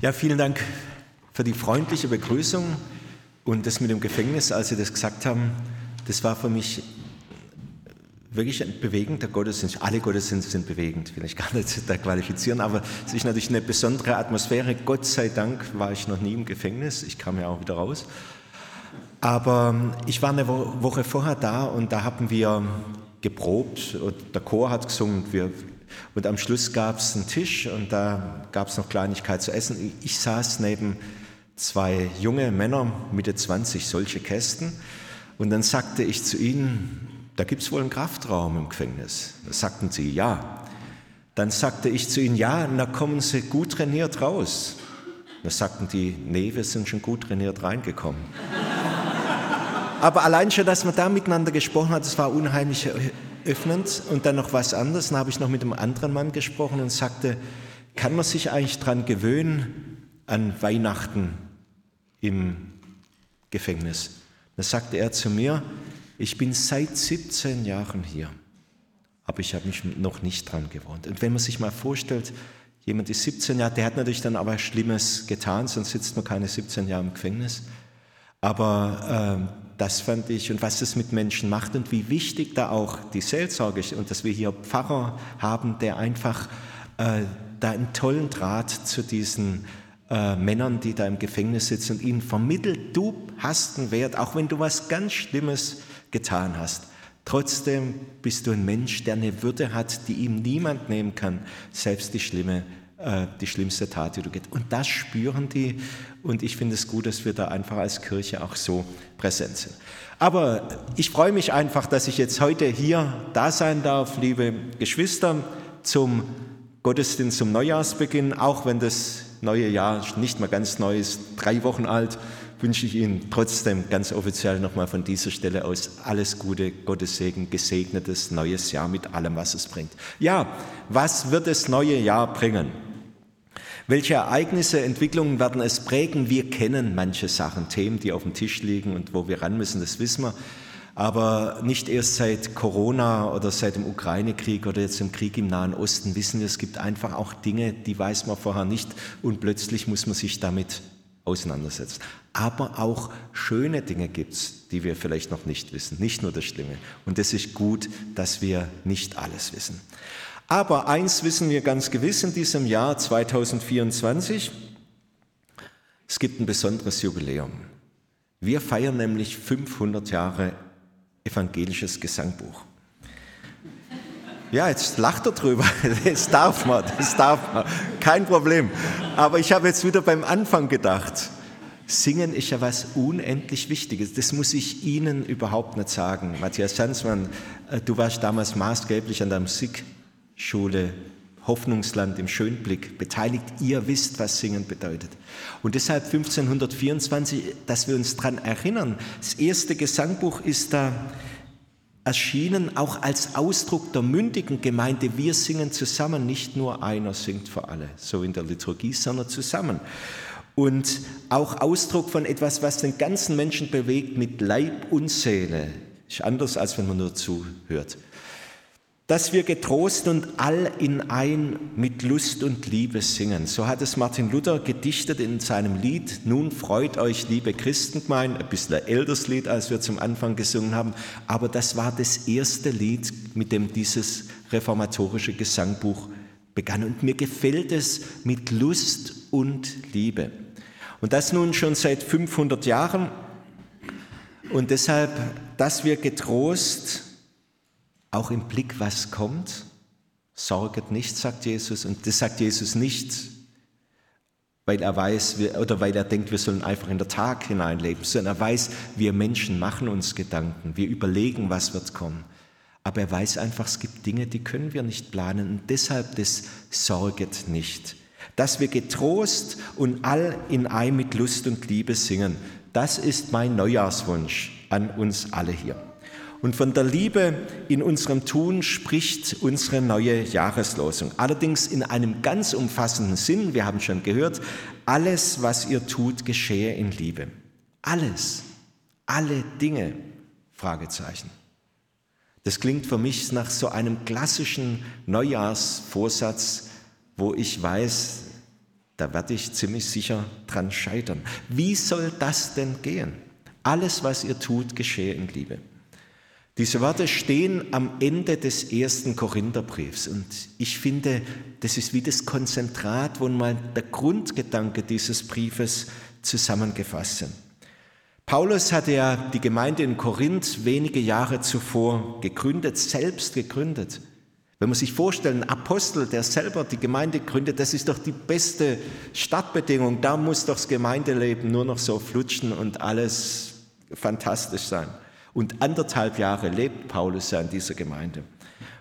Ja, vielen Dank für die freundliche Begrüßung und das mit dem Gefängnis, als Sie das gesagt haben, das war für mich wirklich ein bewegender Gottesdienst. Alle Gottesdienste sind bewegend, will ich gar nicht da qualifizieren, aber es ist natürlich eine besondere Atmosphäre. Gott sei Dank war ich noch nie im Gefängnis, ich kam ja auch wieder raus. Aber ich war eine Woche vorher da und da haben wir geprobt und der Chor hat gesungen wir, und am Schluss gab es einen Tisch und da gab es noch Kleinigkeit zu essen. Ich saß neben zwei junge Männer, Mitte 20, solche Kästen und dann sagte ich zu ihnen, da gibt es wohl einen Kraftraum im Gefängnis. Da sagten sie, ja. Dann sagte ich zu ihnen, ja, da kommen sie gut trainiert raus. Da sagten die, nee, wir sind schon gut trainiert reingekommen. Aber allein schon, dass man da miteinander gesprochen hat, das war unheimlich öffnend. Und dann noch was anderes. Dann habe ich noch mit einem anderen Mann gesprochen und sagte, kann man sich eigentlich daran gewöhnen an Weihnachten im Gefängnis? Da sagte er zu mir, ich bin seit 17 Jahren hier, aber ich habe mich noch nicht dran gewohnt. Und wenn man sich mal vorstellt, jemand ist 17 Jahre, der hat natürlich dann aber Schlimmes getan, sonst sitzt man keine 17 Jahre im Gefängnis. Aber äh, das fand ich und was das mit Menschen macht und wie wichtig da auch die Seelsorge ist und dass wir hier Pfarrer haben, der einfach äh, da einen tollen Draht zu diesen äh, Männern, die da im Gefängnis sitzen und ihnen vermittelt, du hast einen Wert, auch wenn du was ganz Schlimmes getan hast. Trotzdem bist du ein Mensch, der eine Würde hat, die ihm niemand nehmen kann, selbst die schlimme, äh, die schlimmste Tat, die du geht. Und das spüren die. Und ich finde es gut, dass wir da einfach als Kirche auch so präsent sind. Aber ich freue mich einfach, dass ich jetzt heute hier da sein darf, liebe Geschwister, zum Gottesdienst zum Neujahrsbeginn, auch wenn das neue Jahr nicht mehr ganz neu ist, drei Wochen alt wünsche ich Ihnen trotzdem ganz offiziell nochmal von dieser Stelle aus alles Gute, Gottes Segen, gesegnetes neues Jahr mit allem, was es bringt. Ja, was wird das neue Jahr bringen? Welche Ereignisse, Entwicklungen werden es prägen? Wir kennen manche Sachen, Themen, die auf dem Tisch liegen und wo wir ran müssen, das wissen wir. Aber nicht erst seit Corona oder seit dem Ukraine-Krieg oder jetzt dem Krieg im Nahen Osten wissen wir, es gibt einfach auch Dinge, die weiß man vorher nicht und plötzlich muss man sich damit auseinandersetzen. Aber auch schöne Dinge gibt es, die wir vielleicht noch nicht wissen, nicht nur das Schlimme. Und es ist gut, dass wir nicht alles wissen. Aber eins wissen wir ganz gewiss in diesem Jahr 2024, es gibt ein besonderes Jubiläum. Wir feiern nämlich 500 Jahre evangelisches Gesangbuch. Ja, jetzt lacht er drüber. Das darf man, das darf man. Kein Problem. Aber ich habe jetzt wieder beim Anfang gedacht. Singen ist ja was unendlich Wichtiges. Das muss ich Ihnen überhaupt nicht sagen. Matthias Sanzmann, äh, du warst damals maßgeblich an der Musikschule Hoffnungsland im Schönblick beteiligt. Ihr wisst, was Singen bedeutet. Und deshalb 1524, dass wir uns daran erinnern. Das erste Gesangbuch ist da erschienen auch als Ausdruck der mündigen Gemeinde. Wir singen zusammen, nicht nur einer singt für alle, so in der Liturgie, sondern zusammen. Und auch Ausdruck von etwas, was den ganzen Menschen bewegt mit Leib und Seele. Ist anders, als wenn man nur zuhört dass wir getrost und all in ein mit Lust und Liebe singen. So hat es Martin Luther gedichtet in seinem Lied Nun freut euch, liebe Christengemeinde, ein bisschen älteres Lied, als wir zum Anfang gesungen haben, aber das war das erste Lied, mit dem dieses reformatorische Gesangbuch begann. Und mir gefällt es mit Lust und Liebe. Und das nun schon seit 500 Jahren. Und deshalb, dass wir getrost auch im Blick, was kommt. Sorget nicht, sagt Jesus. Und das sagt Jesus nicht, weil er weiß oder weil er denkt, wir sollen einfach in den Tag hineinleben, sondern er weiß, wir Menschen machen uns Gedanken, wir überlegen, was wird kommen. Aber er weiß einfach, es gibt Dinge, die können wir nicht planen und deshalb das Sorget nicht. Dass wir getrost und all in ein mit Lust und Liebe singen, das ist mein Neujahrswunsch an uns alle hier. Und von der Liebe in unserem Tun spricht unsere neue Jahreslosung. Allerdings in einem ganz umfassenden Sinn. Wir haben schon gehört, alles, was ihr tut, geschehe in Liebe. Alles, alle Dinge, Fragezeichen. Das klingt für mich nach so einem klassischen Neujahrsvorsatz, wo ich weiß, da werde ich ziemlich sicher dran scheitern. Wie soll das denn gehen? Alles, was ihr tut, geschehe in Liebe. Diese Worte stehen am Ende des ersten Korintherbriefs und ich finde, das ist wie das Konzentrat, wo mal der Grundgedanke dieses Briefes zusammengefasst sind. Paulus hatte ja die Gemeinde in Korinth wenige Jahre zuvor gegründet, selbst gegründet. Wenn man sich vorstellt, ein Apostel, der selber die Gemeinde gründet, das ist doch die beste Startbedingung. Da muss doch das Gemeindeleben nur noch so flutschen und alles fantastisch sein. Und anderthalb Jahre lebt Paulus ja in dieser Gemeinde.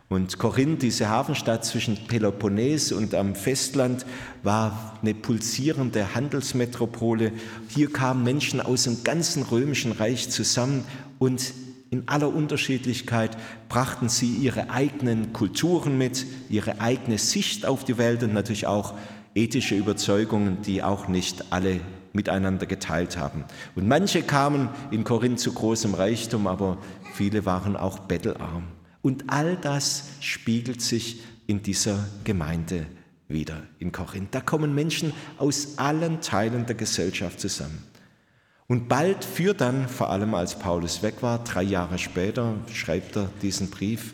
Und Korinth, diese Hafenstadt zwischen Peloponnes und am Festland, war eine pulsierende Handelsmetropole. Hier kamen Menschen aus dem ganzen römischen Reich zusammen und in aller Unterschiedlichkeit brachten sie ihre eigenen Kulturen mit, ihre eigene Sicht auf die Welt und natürlich auch ethische Überzeugungen, die auch nicht alle miteinander geteilt haben. Und manche kamen in Korinth zu großem Reichtum, aber viele waren auch bettelarm. Und all das spiegelt sich in dieser Gemeinde wieder in Korinth. Da kommen Menschen aus allen Teilen der Gesellschaft zusammen. Und bald führt dann, vor allem als Paulus weg war, drei Jahre später schreibt er diesen Brief,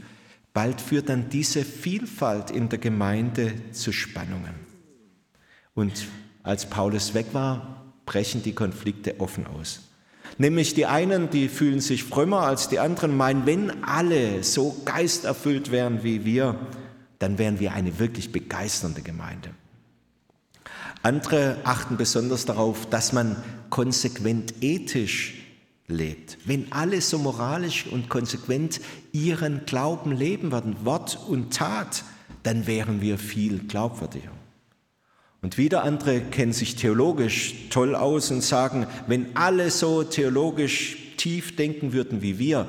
bald führt dann diese Vielfalt in der Gemeinde zu Spannungen. Und als Paulus weg war, brechen die Konflikte offen aus. Nämlich die einen, die fühlen sich frömmer als die anderen, meinen, wenn alle so geisterfüllt wären wie wir, dann wären wir eine wirklich begeisternde Gemeinde. Andere achten besonders darauf, dass man konsequent ethisch lebt. Wenn alle so moralisch und konsequent ihren Glauben leben würden, Wort und Tat, dann wären wir viel glaubwürdiger. Und wieder andere kennen sich theologisch toll aus und sagen, wenn alle so theologisch tief denken würden wie wir,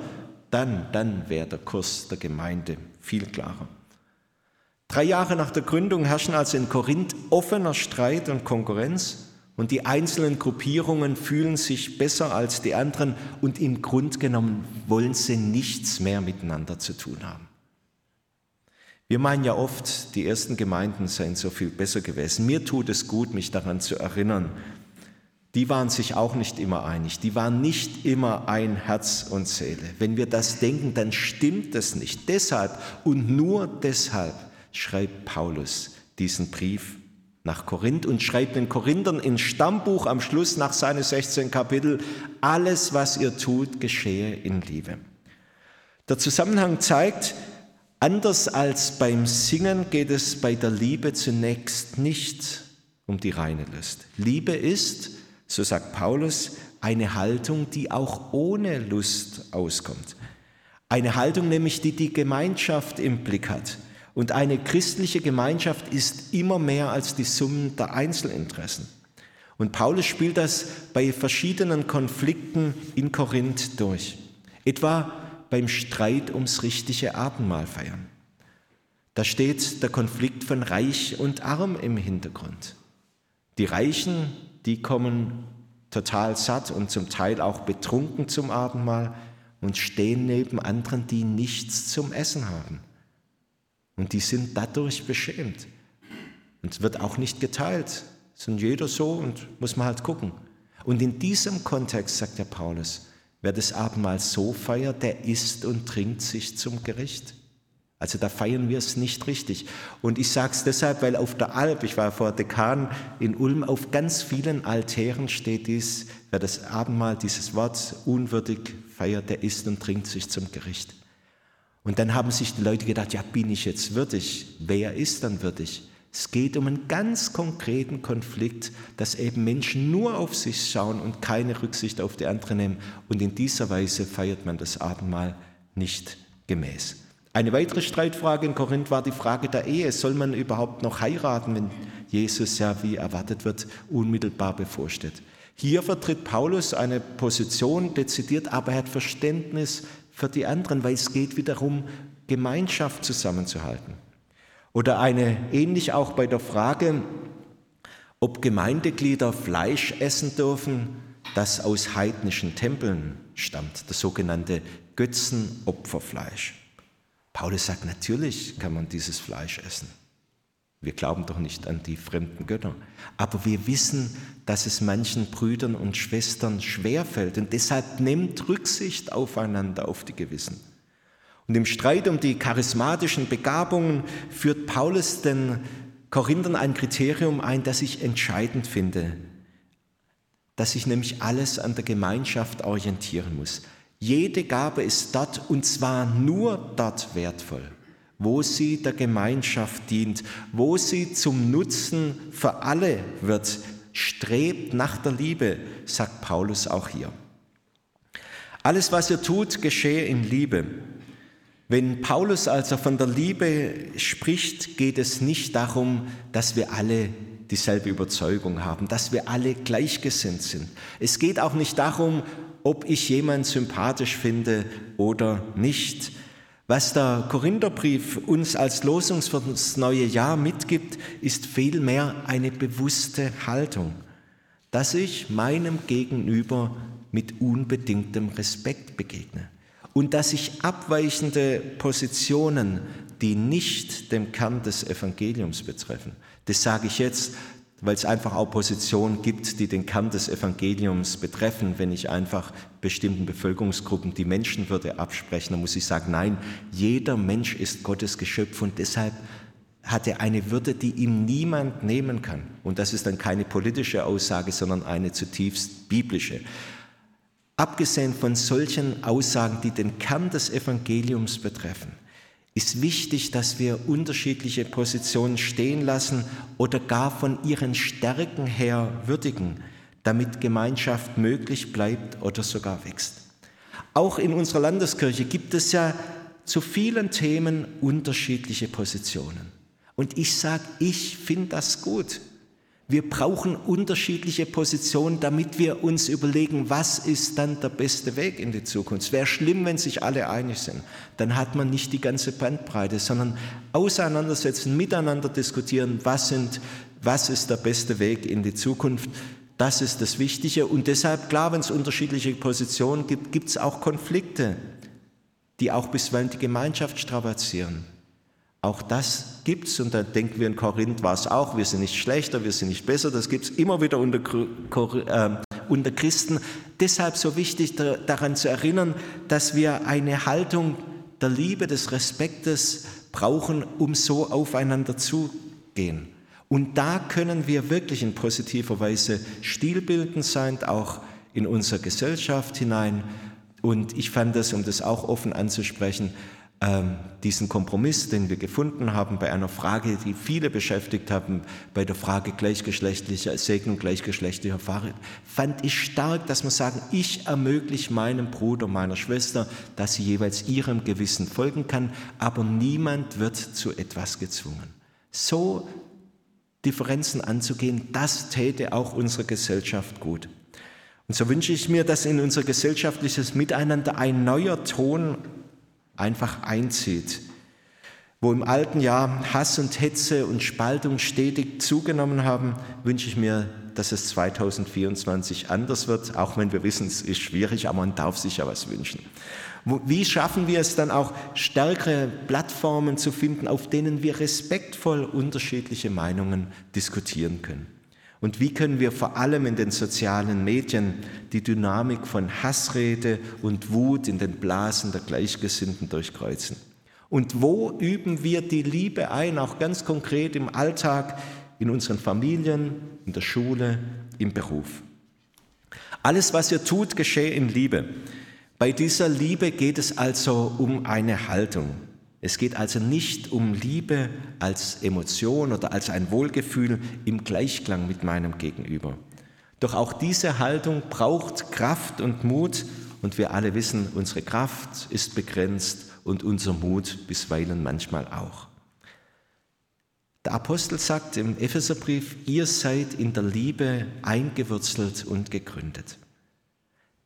dann, dann wäre der Kurs der Gemeinde viel klarer. Drei Jahre nach der Gründung herrschen also in Korinth offener Streit und Konkurrenz und die einzelnen Gruppierungen fühlen sich besser als die anderen und im Grund genommen wollen sie nichts mehr miteinander zu tun haben. Wir meinen ja oft, die ersten Gemeinden seien so viel besser gewesen. Mir tut es gut, mich daran zu erinnern. Die waren sich auch nicht immer einig. Die waren nicht immer ein Herz und Seele. Wenn wir das denken, dann stimmt das nicht. Deshalb und nur deshalb schreibt Paulus diesen Brief nach Korinth und schreibt den Korinthern in Stammbuch am Schluss nach seinen 16 Kapitel, alles, was ihr tut, geschehe in Liebe. Der Zusammenhang zeigt, Anders als beim Singen geht es bei der Liebe zunächst nicht um die reine Lust. Liebe ist, so sagt Paulus, eine Haltung, die auch ohne Lust auskommt. Eine Haltung nämlich, die die Gemeinschaft im Blick hat. Und eine christliche Gemeinschaft ist immer mehr als die Summen der Einzelinteressen. Und Paulus spielt das bei verschiedenen Konflikten in Korinth durch. Etwa beim Streit ums richtige Abendmahl feiern. Da steht der Konflikt von Reich und Arm im Hintergrund. Die Reichen, die kommen total satt und zum Teil auch betrunken zum Abendmahl und stehen neben anderen, die nichts zum Essen haben. Und die sind dadurch beschämt. Und wird auch nicht geteilt, sondern jeder so und muss man halt gucken. Und in diesem Kontext, sagt der Paulus, Wer das Abendmahl so feiert, der isst und trinkt sich zum Gericht. Also da feiern wir es nicht richtig. Und ich sage es deshalb, weil auf der Alp, ich war vor Dekan in Ulm, auf ganz vielen Altären steht dies, wer das Abendmahl, dieses Wort unwürdig feiert, der isst und trinkt sich zum Gericht. Und dann haben sich die Leute gedacht, ja, bin ich jetzt würdig? Wer ist dann würdig? Es geht um einen ganz konkreten Konflikt, dass eben Menschen nur auf sich schauen und keine Rücksicht auf die anderen nehmen. Und in dieser Weise feiert man das Abendmahl nicht gemäß. Eine weitere Streitfrage in Korinth war die Frage der Ehe. Soll man überhaupt noch heiraten, wenn Jesus ja, wie erwartet wird, unmittelbar bevorsteht? Hier vertritt Paulus eine Position dezidiert, aber er hat Verständnis für die anderen, weil es geht wiederum, Gemeinschaft zusammenzuhalten. Oder eine ähnlich auch bei der Frage, ob Gemeindeglieder Fleisch essen dürfen, das aus heidnischen Tempeln stammt, das sogenannte Götzenopferfleisch. Paulus sagt, natürlich kann man dieses Fleisch essen. Wir glauben doch nicht an die fremden Götter. Aber wir wissen, dass es manchen Brüdern und Schwestern schwerfällt und deshalb nimmt Rücksicht aufeinander, auf die Gewissen. Und im Streit um die charismatischen Begabungen führt Paulus den Korinthern ein Kriterium ein, das ich entscheidend finde, dass sich nämlich alles an der Gemeinschaft orientieren muss. Jede Gabe ist dort und zwar nur dort wertvoll, wo sie der Gemeinschaft dient, wo sie zum Nutzen für alle wird, strebt nach der Liebe, sagt Paulus auch hier. Alles, was ihr tut, geschehe in Liebe. Wenn Paulus also von der Liebe spricht, geht es nicht darum, dass wir alle dieselbe Überzeugung haben, dass wir alle gleichgesinnt sind. Es geht auch nicht darum, ob ich jemand sympathisch finde oder nicht. Was der Korintherbrief uns als Losung für das neue Jahr mitgibt, ist vielmehr eine bewusste Haltung, dass ich meinem Gegenüber mit unbedingtem Respekt begegne und dass sich abweichende Positionen, die nicht dem Kern des Evangeliums betreffen, das sage ich jetzt, weil es einfach auch Positionen gibt, die den Kern des Evangeliums betreffen. Wenn ich einfach bestimmten Bevölkerungsgruppen die Menschenwürde abspreche, dann muss ich sagen, nein, jeder Mensch ist Gottes Geschöpf und deshalb hat er eine Würde, die ihm niemand nehmen kann. Und das ist dann keine politische Aussage, sondern eine zutiefst biblische. Abgesehen von solchen Aussagen, die den Kern des Evangeliums betreffen, ist wichtig, dass wir unterschiedliche Positionen stehen lassen oder gar von ihren Stärken her würdigen, damit Gemeinschaft möglich bleibt oder sogar wächst. Auch in unserer Landeskirche gibt es ja zu vielen Themen unterschiedliche Positionen. Und ich sage, ich finde das gut. Wir brauchen unterschiedliche Positionen, damit wir uns überlegen, was ist dann der beste Weg in die Zukunft. Es wäre schlimm, wenn sich alle einig sind. Dann hat man nicht die ganze Bandbreite, sondern auseinandersetzen, miteinander diskutieren, was, sind, was ist der beste Weg in die Zukunft. Das ist das Wichtige. Und deshalb, klar, wenn es unterschiedliche Positionen gibt, gibt es auch Konflikte, die auch bisweilen die Gemeinschaft strapazieren. Auch das gibt es und da denken wir in Korinth war es auch, wir sind nicht schlechter, wir sind nicht besser, das gibt es immer wieder unter, äh, unter Christen. Deshalb so wichtig da, daran zu erinnern, dass wir eine Haltung der Liebe, des Respektes brauchen, um so aufeinander zugehen. Und da können wir wirklich in positiver Weise stilbildend sein, auch in unsere Gesellschaft hinein. Und ich fand das, um das auch offen anzusprechen, diesen Kompromiss, den wir gefunden haben bei einer Frage, die viele beschäftigt haben, bei der Frage gleichgeschlechtlicher Segnung, gleichgeschlechtlicher Fahre, fand ich stark, dass man sagen, ich ermögliche meinem Bruder, meiner Schwester, dass sie jeweils ihrem Gewissen folgen kann, aber niemand wird zu etwas gezwungen. So Differenzen anzugehen, das täte auch unserer Gesellschaft gut. Und so wünsche ich mir, dass in unser gesellschaftliches Miteinander ein neuer Ton einfach einzieht. Wo im alten Jahr Hass und Hetze und Spaltung stetig zugenommen haben, wünsche ich mir, dass es 2024 anders wird, auch wenn wir wissen, es ist schwierig, aber man darf sich ja was wünschen. Wie schaffen wir es dann auch, stärkere Plattformen zu finden, auf denen wir respektvoll unterschiedliche Meinungen diskutieren können? Und wie können wir vor allem in den sozialen Medien die Dynamik von Hassrede und Wut in den Blasen der Gleichgesinnten durchkreuzen? Und wo üben wir die Liebe ein, auch ganz konkret im Alltag, in unseren Familien, in der Schule, im Beruf? Alles, was ihr tut, geschehe in Liebe. Bei dieser Liebe geht es also um eine Haltung. Es geht also nicht um Liebe als Emotion oder als ein Wohlgefühl im Gleichklang mit meinem Gegenüber. Doch auch diese Haltung braucht Kraft und Mut und wir alle wissen, unsere Kraft ist begrenzt und unser Mut bisweilen manchmal auch. Der Apostel sagt im Epheserbrief, ihr seid in der Liebe eingewurzelt und gegründet.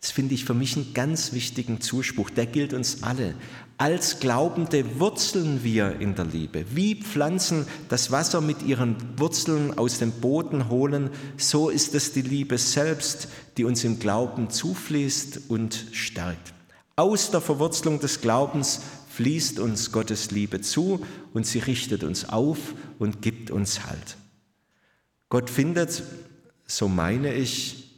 Das finde ich für mich einen ganz wichtigen Zuspruch, der gilt uns alle. Als Glaubende wurzeln wir in der Liebe. Wie Pflanzen das Wasser mit ihren Wurzeln aus dem Boden holen, so ist es die Liebe selbst, die uns im Glauben zufließt und stärkt. Aus der Verwurzelung des Glaubens fließt uns Gottes Liebe zu und sie richtet uns auf und gibt uns Halt. Gott findet, so meine ich,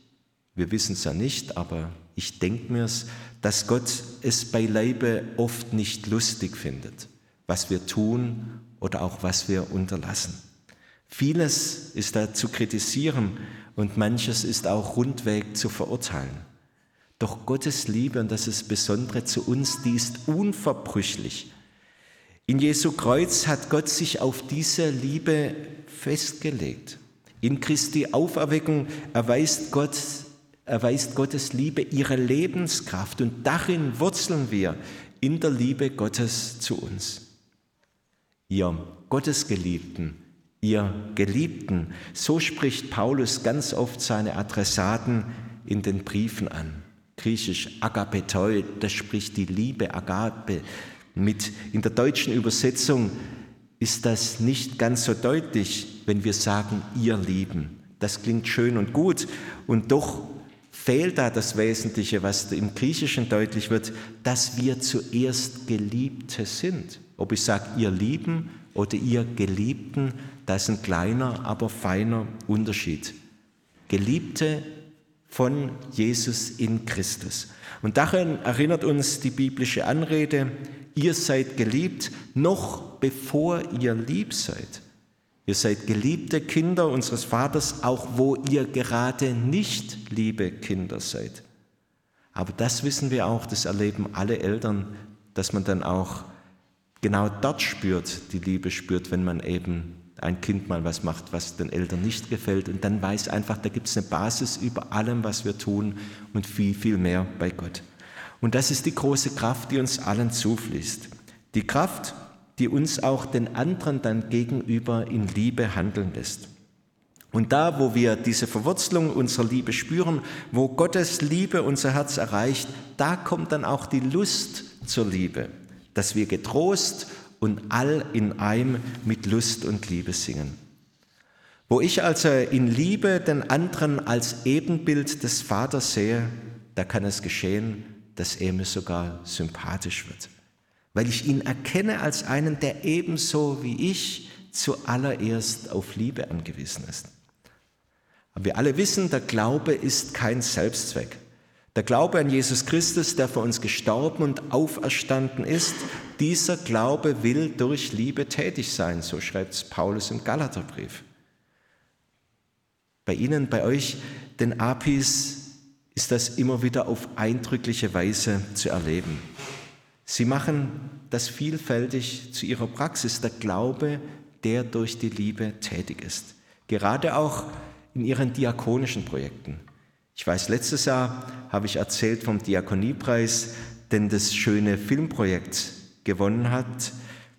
wir wissen es ja nicht, aber ich denke mir es, dass Gott es beileibe oft nicht lustig findet, was wir tun oder auch was wir unterlassen. Vieles ist da zu kritisieren und manches ist auch rundweg zu verurteilen. Doch Gottes Liebe, und das ist Besondere zu uns, die ist unverbrüchlich. In Jesu Kreuz hat Gott sich auf diese Liebe festgelegt. In Christi Auferweckung erweist, Gott, erweist Gottes Liebe ihre Lebenskraft und darin wurzeln wir in der Liebe Gottes zu uns. Ihr Gottesgeliebten, ihr Geliebten, so spricht Paulus ganz oft seine Adressaten in den Briefen an griechisch Agapetoi, das spricht die Liebe, Agape. Mit in der deutschen Übersetzung ist das nicht ganz so deutlich, wenn wir sagen, ihr Lieben. Das klingt schön und gut und doch fehlt da das Wesentliche, was im Griechischen deutlich wird, dass wir zuerst Geliebte sind. Ob ich sage, ihr Lieben oder ihr Geliebten, das ist ein kleiner, aber feiner Unterschied. Geliebte von Jesus in Christus. Und daran erinnert uns die biblische Anrede, ihr seid geliebt, noch bevor ihr lieb seid. Ihr seid geliebte Kinder unseres Vaters, auch wo ihr gerade nicht liebe Kinder seid. Aber das wissen wir auch, das erleben alle Eltern, dass man dann auch genau dort spürt, die Liebe spürt, wenn man eben ein Kind mal was macht, was den Eltern nicht gefällt. Und dann weiß einfach, da gibt es eine Basis über allem, was wir tun und viel, viel mehr bei Gott. Und das ist die große Kraft, die uns allen zufließt. Die Kraft, die uns auch den anderen dann gegenüber in Liebe handeln lässt. Und da, wo wir diese Verwurzelung unserer Liebe spüren, wo Gottes Liebe unser Herz erreicht, da kommt dann auch die Lust zur Liebe, dass wir getrost und all in einem mit Lust und Liebe singen. Wo ich also in Liebe den anderen als Ebenbild des Vaters sehe, da kann es geschehen, dass er mir sogar sympathisch wird, weil ich ihn erkenne als einen, der ebenso wie ich zuallererst auf Liebe angewiesen ist. Aber wir alle wissen, der Glaube ist kein Selbstzweck. Der Glaube an Jesus Christus, der für uns gestorben und auferstanden ist, dieser Glaube will durch Liebe tätig sein, so schreibt es Paulus im Galaterbrief. Bei Ihnen, bei euch, den Apis, ist das immer wieder auf eindrückliche Weise zu erleben. Sie machen das vielfältig zu ihrer Praxis, der Glaube, der durch die Liebe tätig ist. Gerade auch in ihren diakonischen Projekten. Ich weiß, letztes Jahr habe ich erzählt vom Diakoniepreis, den das schöne Filmprojekt gewonnen hat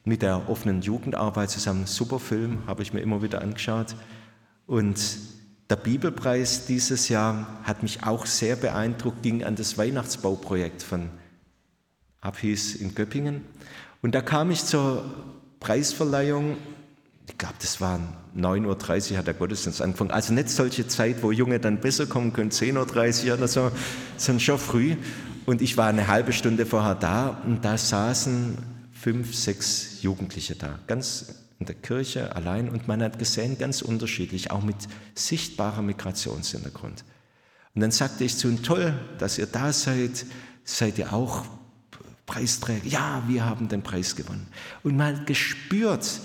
mit der offenen Jugendarbeit zusammen. Super Film, habe ich mir immer wieder angeschaut. Und der Bibelpreis dieses Jahr hat mich auch sehr beeindruckt, ging an das Weihnachtsbauprojekt von Abhis in Göppingen. Und da kam ich zur Preisverleihung ich glaube, das war 9.30 Uhr hat der Gottesdienst angefangen. Also nicht solche Zeit, wo Junge dann besser kommen können, 10.30 Uhr oder so, sondern schon früh. Und ich war eine halbe Stunde vorher da und da saßen fünf, sechs Jugendliche da, ganz in der Kirche allein. Und man hat gesehen, ganz unterschiedlich, auch mit sichtbarem Migrationshintergrund. Und dann sagte ich zu ihnen, toll, dass ihr da seid. Seid ihr auch Preisträger? Ja, wir haben den Preis gewonnen. Und man hat gespürt,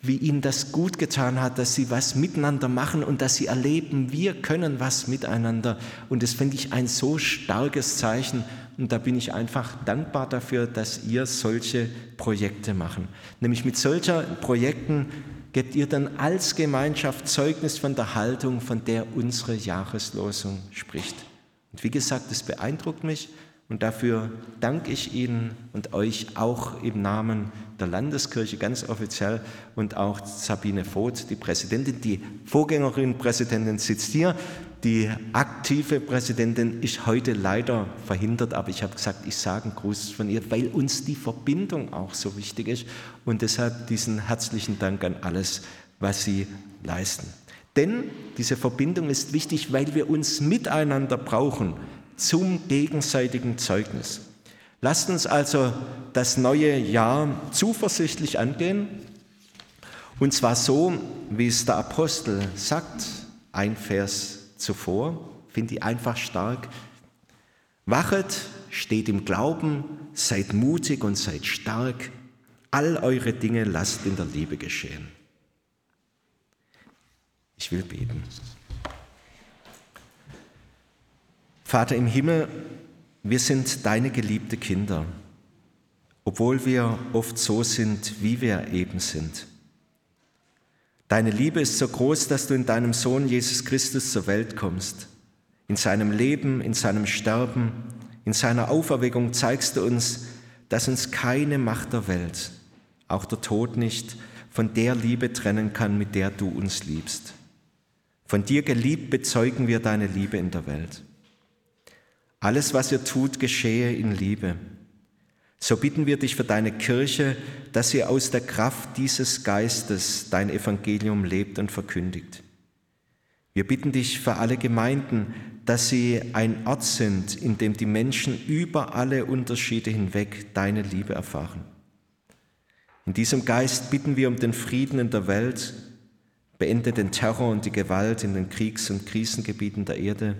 wie ihnen das gut getan hat, dass sie was miteinander machen und dass sie erleben, wir können was miteinander. Und das finde ich ein so starkes Zeichen. Und da bin ich einfach dankbar dafür, dass ihr solche Projekte machen. Nämlich mit solchen Projekten gebt ihr dann als Gemeinschaft Zeugnis von der Haltung, von der unsere Jahreslosung spricht. Und wie gesagt, es beeindruckt mich und dafür danke ich Ihnen und euch auch im Namen der Landeskirche ganz offiziell und auch Sabine Voth, die Präsidentin. Die Vorgängerin Präsidentin sitzt hier. Die aktive Präsidentin ist heute leider verhindert, aber ich habe gesagt, ich sage einen Gruß von ihr, weil uns die Verbindung auch so wichtig ist und deshalb diesen herzlichen Dank an alles, was Sie leisten. Denn diese Verbindung ist wichtig, weil wir uns miteinander brauchen zum gegenseitigen Zeugnis. Lasst uns also das neue Jahr zuversichtlich angehen. Und zwar so, wie es der Apostel sagt, ein Vers zuvor, finde ich einfach stark. Wachet, steht im Glauben, seid mutig und seid stark. All eure Dinge lasst in der Liebe geschehen. Ich will beten. Vater im Himmel, wir sind deine geliebte Kinder, obwohl wir oft so sind, wie wir eben sind. Deine Liebe ist so groß, dass du in deinem Sohn Jesus Christus zur Welt kommst. In seinem Leben, in seinem Sterben, in seiner Auferweckung zeigst du uns, dass uns keine Macht der Welt, auch der Tod nicht, von der Liebe trennen kann, mit der du uns liebst. Von dir geliebt bezeugen wir deine Liebe in der Welt. Alles, was ihr tut, geschehe in Liebe. So bitten wir dich für deine Kirche, dass sie aus der Kraft dieses Geistes dein Evangelium lebt und verkündigt. Wir bitten dich für alle Gemeinden, dass sie ein Ort sind, in dem die Menschen über alle Unterschiede hinweg deine Liebe erfahren. In diesem Geist bitten wir um den Frieden in der Welt, beende den Terror und die Gewalt in den Kriegs- und Krisengebieten der Erde,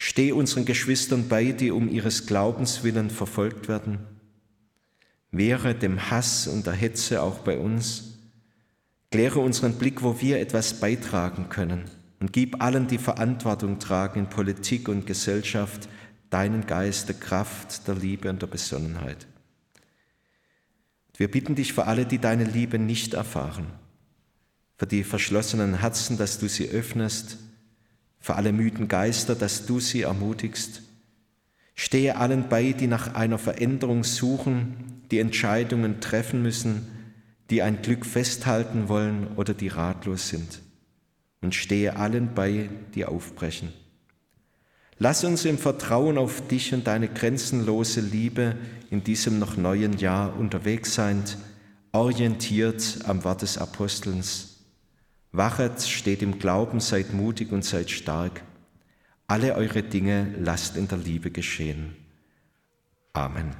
steh unseren Geschwistern bei, die um ihres Glaubens willen verfolgt werden, wehre dem Hass und der Hetze auch bei uns, kläre unseren Blick, wo wir etwas beitragen können. Und gib allen, die Verantwortung tragen in Politik und Gesellschaft, deinen Geist der Kraft, der Liebe und der Besonnenheit. Wir bitten dich für alle, die deine Liebe nicht erfahren, für die verschlossenen Herzen, dass du sie öffnest, für alle müden Geister, dass du sie ermutigst. Stehe allen bei, die nach einer Veränderung suchen, die Entscheidungen treffen müssen, die ein Glück festhalten wollen oder die ratlos sind und stehe allen bei, die aufbrechen. Lass uns im Vertrauen auf dich und deine grenzenlose Liebe in diesem noch neuen Jahr unterwegs sein, orientiert am Wort des Apostelns. Wachet, steht im Glauben, seid mutig und seid stark. Alle eure Dinge lasst in der Liebe geschehen. Amen.